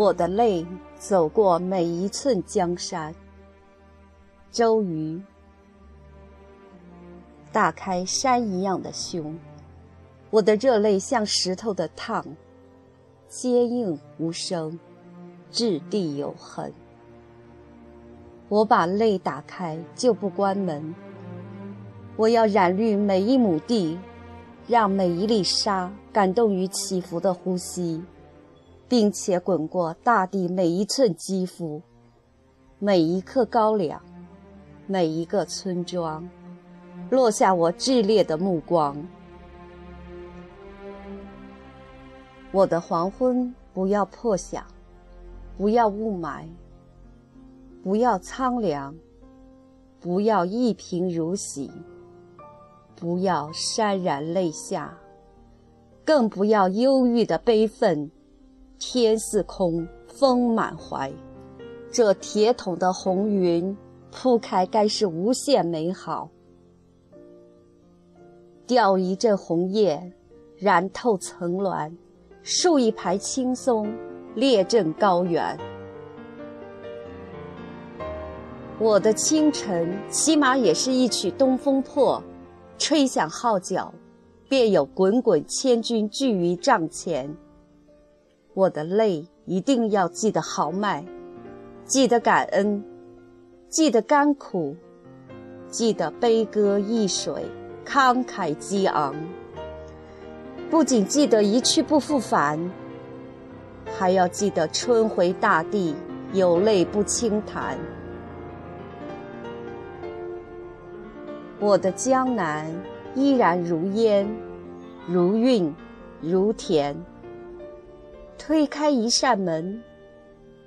我的泪走过每一寸江山。周瑜，打开山一样的胸，我的热泪像石头的烫，坚硬无声，掷地有痕。我把泪打开就不关门，我要染绿每一亩地，让每一粒沙感动于起伏的呼吸。并且滚过大地每一寸肌肤，每一刻高粱，每一个村庄，落下我炽烈的目光。我的黄昏不要破晓，不要雾霾，不要苍凉，不要一贫如洗，不要潸然泪下，更不要忧郁的悲愤。天似空，风满怀。这铁桶的红云铺开，该是无限美好。掉一阵红叶，染透层峦；竖一排青松，列阵高原。我的清晨，起码也是一曲东风破，吹响号角，便有滚滚千军聚于帐前。我的泪一定要记得豪迈，记得感恩，记得甘苦，记得悲歌易水，慷慨激昂。不仅记得一去不复返，还要记得春回大地，有泪不轻弹。我的江南依然如烟，如韵，如甜。推开一扇门，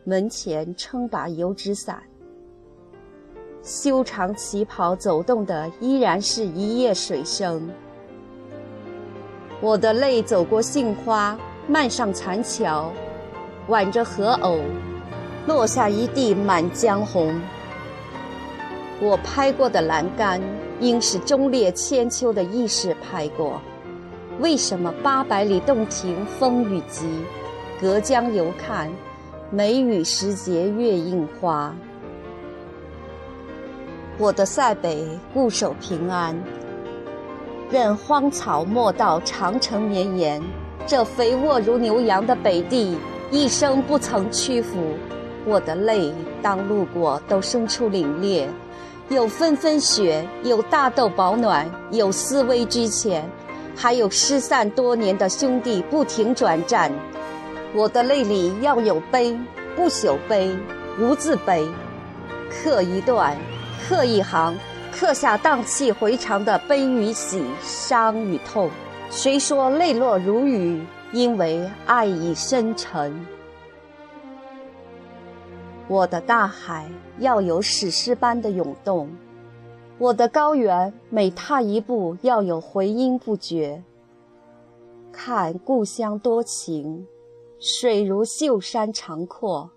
门前撑把油纸伞。修长旗袍走动的依然是一夜水声。我的泪走过杏花，漫上残桥，挽着荷藕，落下一地满江红。我拍过的栏杆，应是忠烈千秋的义士拍过。为什么八百里洞庭风雨急？隔江犹看，梅雨时节月映花。我的塞北固守平安，任荒草没到长城绵延。这肥沃如牛羊的北地，一生不曾屈服。我的泪当路过，都生出凛冽。有纷纷雪，有大豆保暖，有思危居前，还有失散多年的兄弟不停转战。我的泪里要有悲，不朽悲，无字悲。刻一段，刻一行，刻下荡气回肠的悲与喜，伤与痛。谁说泪落如雨？因为爱已深沉。我的大海要有史诗般的涌动，我的高原每踏一步要有回音不绝。看故乡多情。水如秀山长阔，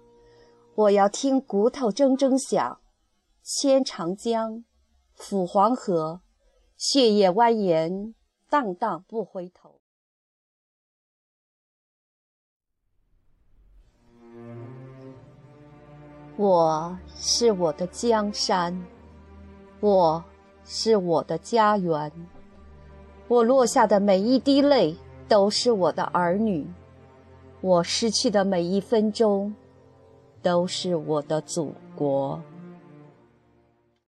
我要听骨头铮铮响，牵长江，抚黄河，血液蜿蜒，荡荡不回头。我是我的江山，我是我的家园，我落下的每一滴泪，都是我的儿女。我失去的每一分钟，都是我的祖国。